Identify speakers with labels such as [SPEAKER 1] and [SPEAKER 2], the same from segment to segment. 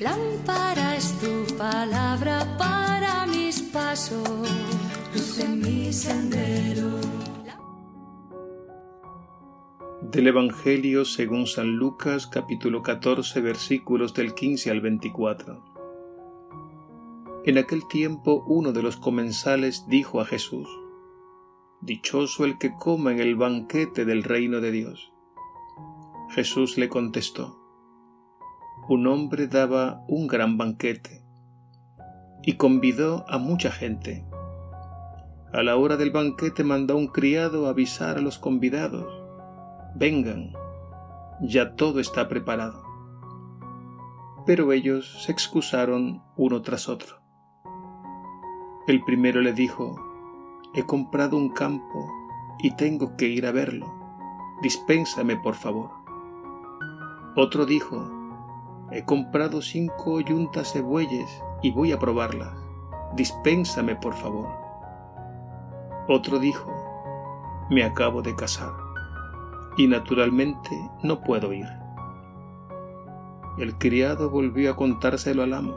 [SPEAKER 1] Lámpara es tu palabra para mis pasos, luz en mi sendero.
[SPEAKER 2] Del Evangelio según San Lucas capítulo 14 versículos del 15 al 24. En aquel tiempo uno de los comensales dijo a Jesús, Dichoso el que coma en el banquete del reino de Dios. Jesús le contestó, Un hombre daba un gran banquete y convidó a mucha gente. A la hora del banquete mandó un criado avisar a los convidados, Vengan, ya todo está preparado. Pero ellos se excusaron uno tras otro. El primero le dijo, He comprado un campo y tengo que ir a verlo. Dispénsame, por favor. Otro dijo, He comprado cinco yuntas de bueyes y voy a probarlas. Dispénsame, por favor. Otro dijo, Me acabo de casar y naturalmente no puedo ir. El criado volvió a contárselo al amo.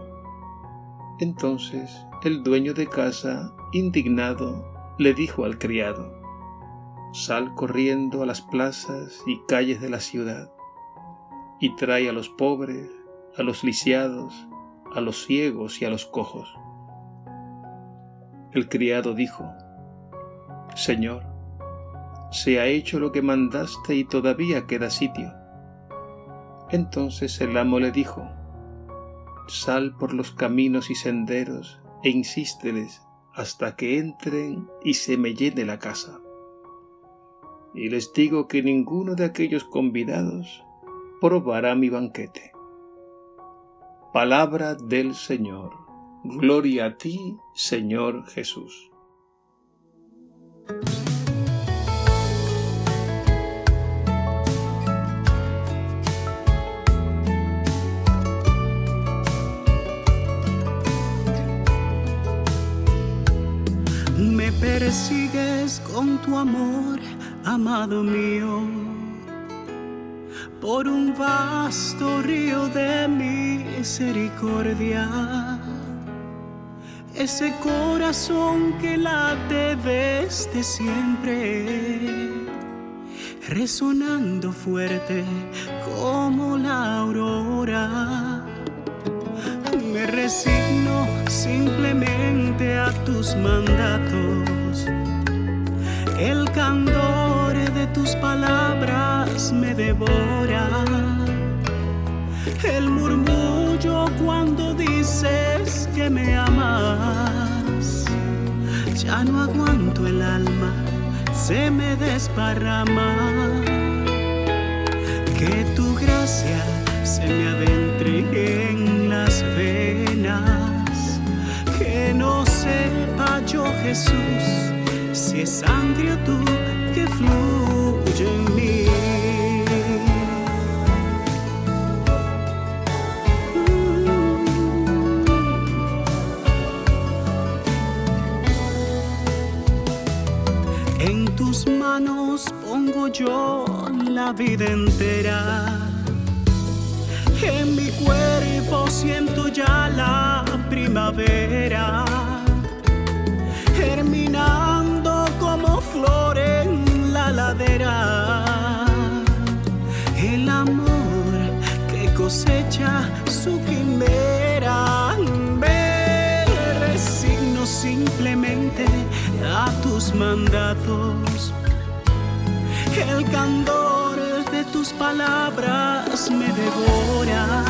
[SPEAKER 2] Entonces el dueño de casa, indignado, le dijo al criado, Sal corriendo a las plazas y calles de la ciudad, y trae a los pobres, a los lisiados, a los ciegos y a los cojos. El criado dijo, Señor, se ha hecho lo que mandaste y todavía queda sitio. Entonces el amo le dijo, Sal por los caminos y senderos e insísteles hasta que entren y se me llene la casa. Y les digo que ninguno de aquellos convidados probará mi banquete. Palabra del Señor. Gloria a ti, Señor Jesús.
[SPEAKER 3] persigues con tu amor, amado mío, por un vasto río de misericordia. Ese corazón que late desde siempre, resonando fuerte como la aurora. Me resigno simplemente a tus mandatos el candor de tus palabras me devora. El murmullo cuando dices que me amas. Ya no aguanto el alma, se me desparrama. Que tu gracia se me adentre en las venas. Que no sepa yo Jesús si es sangre tú que fluye en mí. En tus manos pongo yo la vida entera. En mi cuerpo siento ya la primavera germinando como flor en la ladera. El amor que cosecha su quimera. Mandatos. El candor de tus palabras me devora.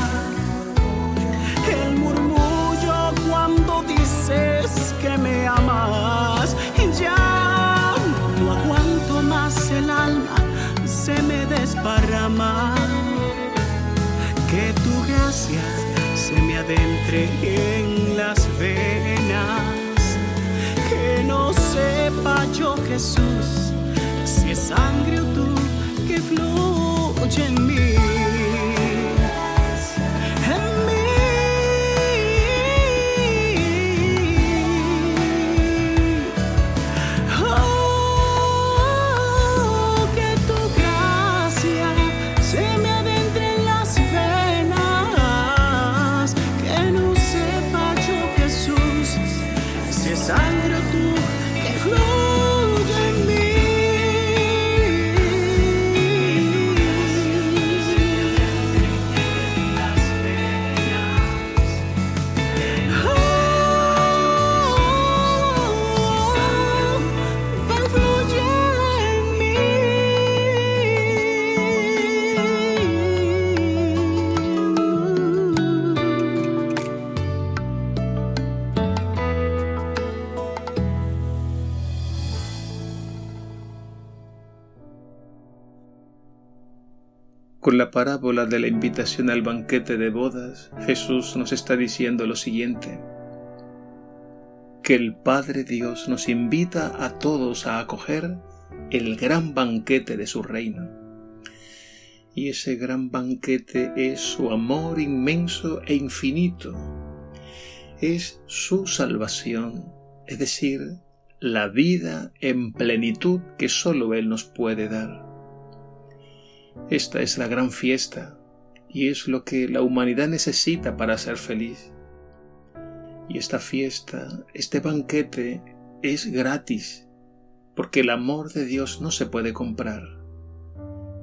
[SPEAKER 3] El murmullo cuando dices que me amas. Ya no aguanto más el alma, se me desparrama. Que tu gracia se me adentre sepa yo, Jesús,
[SPEAKER 2] Con la parábola de la invitación al banquete de bodas, Jesús nos está diciendo lo siguiente, que el Padre Dios nos invita a todos a acoger el gran banquete de su reino. Y ese gran banquete es su amor inmenso e infinito, es su salvación, es decir, la vida en plenitud que sólo Él nos puede dar. Esta es la gran fiesta y es lo que la humanidad necesita para ser feliz. Y esta fiesta, este banquete es gratis, porque el amor de Dios no se puede comprar.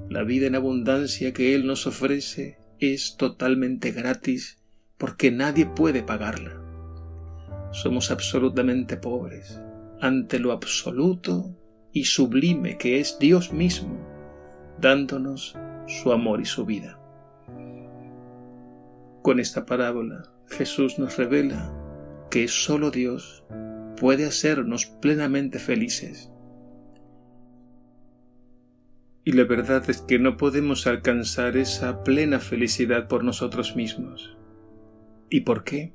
[SPEAKER 2] La vida en abundancia que Él nos ofrece es totalmente gratis porque nadie puede pagarla. Somos absolutamente pobres ante lo absoluto y sublime que es Dios mismo dándonos su amor y su vida. Con esta parábola Jesús nos revela que solo Dios puede hacernos plenamente felices. Y la verdad es que no podemos alcanzar esa plena felicidad por nosotros mismos. ¿Y por qué?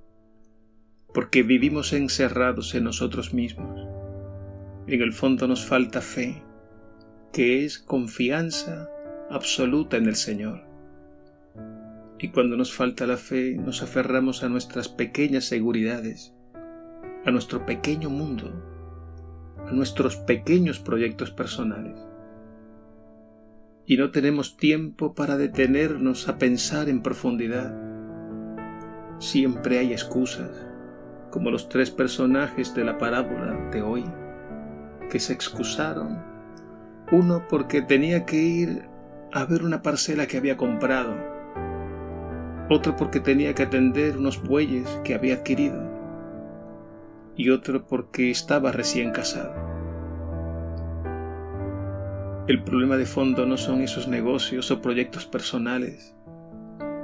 [SPEAKER 2] Porque vivimos encerrados en nosotros mismos. En el fondo nos falta fe, que es confianza absoluta en el Señor. Y cuando nos falta la fe, nos aferramos a nuestras pequeñas seguridades, a nuestro pequeño mundo, a nuestros pequeños proyectos personales. Y no tenemos tiempo para detenernos a pensar en profundidad. Siempre hay excusas, como los tres personajes de la parábola de hoy, que se excusaron uno porque tenía que ir a ver una parcela que había comprado. Otro porque tenía que atender unos bueyes que había adquirido. Y otro porque estaba recién casado. El problema de fondo no son esos negocios o proyectos personales,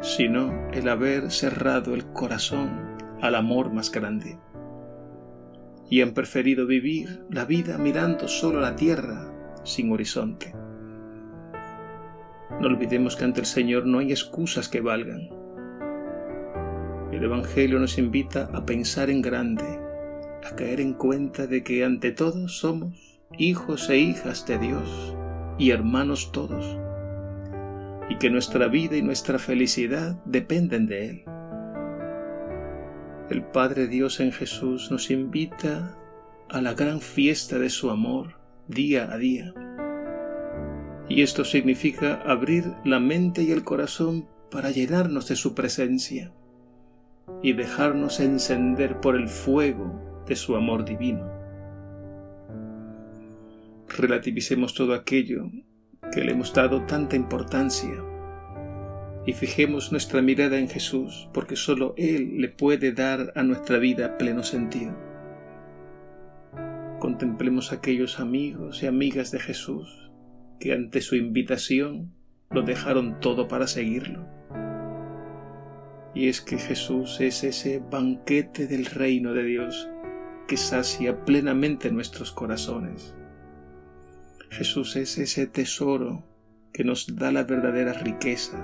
[SPEAKER 2] sino el haber cerrado el corazón al amor más grande. Y han preferido vivir la vida mirando solo la tierra sin horizonte. No olvidemos que ante el Señor no hay excusas que valgan. El Evangelio nos invita a pensar en grande, a caer en cuenta de que ante todo somos hijos e hijas de Dios y hermanos todos, y que nuestra vida y nuestra felicidad dependen de Él. El Padre Dios en Jesús nos invita a la gran fiesta de su amor, día a día. Y esto significa abrir la mente y el corazón para llenarnos de su presencia y dejarnos encender por el fuego de su amor divino. Relativicemos todo aquello que le hemos dado tanta importancia y fijemos nuestra mirada en Jesús porque sólo Él le puede dar a nuestra vida pleno sentido contemplemos aquellos amigos y amigas de Jesús que ante su invitación lo dejaron todo para seguirlo. Y es que Jesús es ese banquete del reino de Dios que sacia plenamente nuestros corazones. Jesús es ese tesoro que nos da la verdadera riqueza.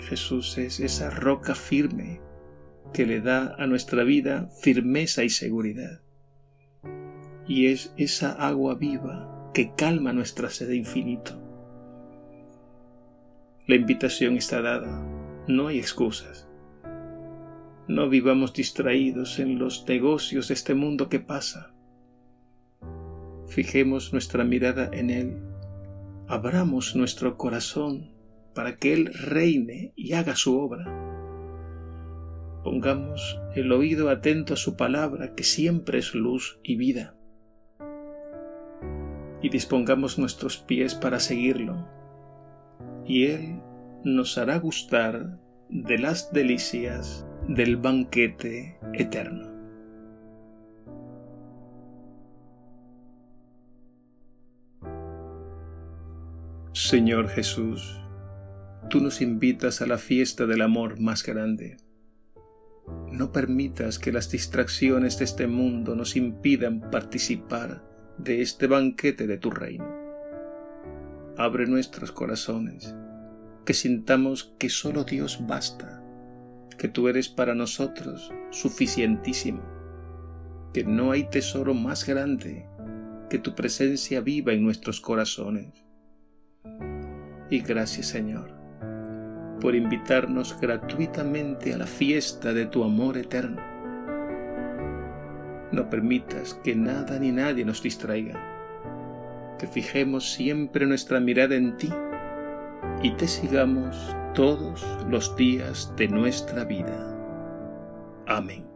[SPEAKER 2] Jesús es esa roca firme que le da a nuestra vida firmeza y seguridad y es esa agua viva que calma nuestra sed de infinito. La invitación está dada, no hay excusas. No vivamos distraídos en los negocios de este mundo que pasa. Fijemos nuestra mirada en Él, abramos nuestro corazón para que Él reine y haga su obra. Pongamos el oído atento a su palabra, que siempre es luz y vida y dispongamos nuestros pies para seguirlo, y Él nos hará gustar de las delicias del banquete eterno. Señor Jesús, tú nos invitas a la fiesta del amor más grande. No permitas que las distracciones de este mundo nos impidan participar de este banquete de tu reino. Abre nuestros corazones que sintamos que solo Dios basta, que tú eres para nosotros suficientísimo, que no hay tesoro más grande que tu presencia viva en nuestros corazones. Y gracias Señor por invitarnos gratuitamente a la fiesta de tu amor eterno. No permitas que nada ni nadie nos distraiga, que fijemos siempre nuestra mirada en ti y te sigamos todos los días de nuestra vida. Amén.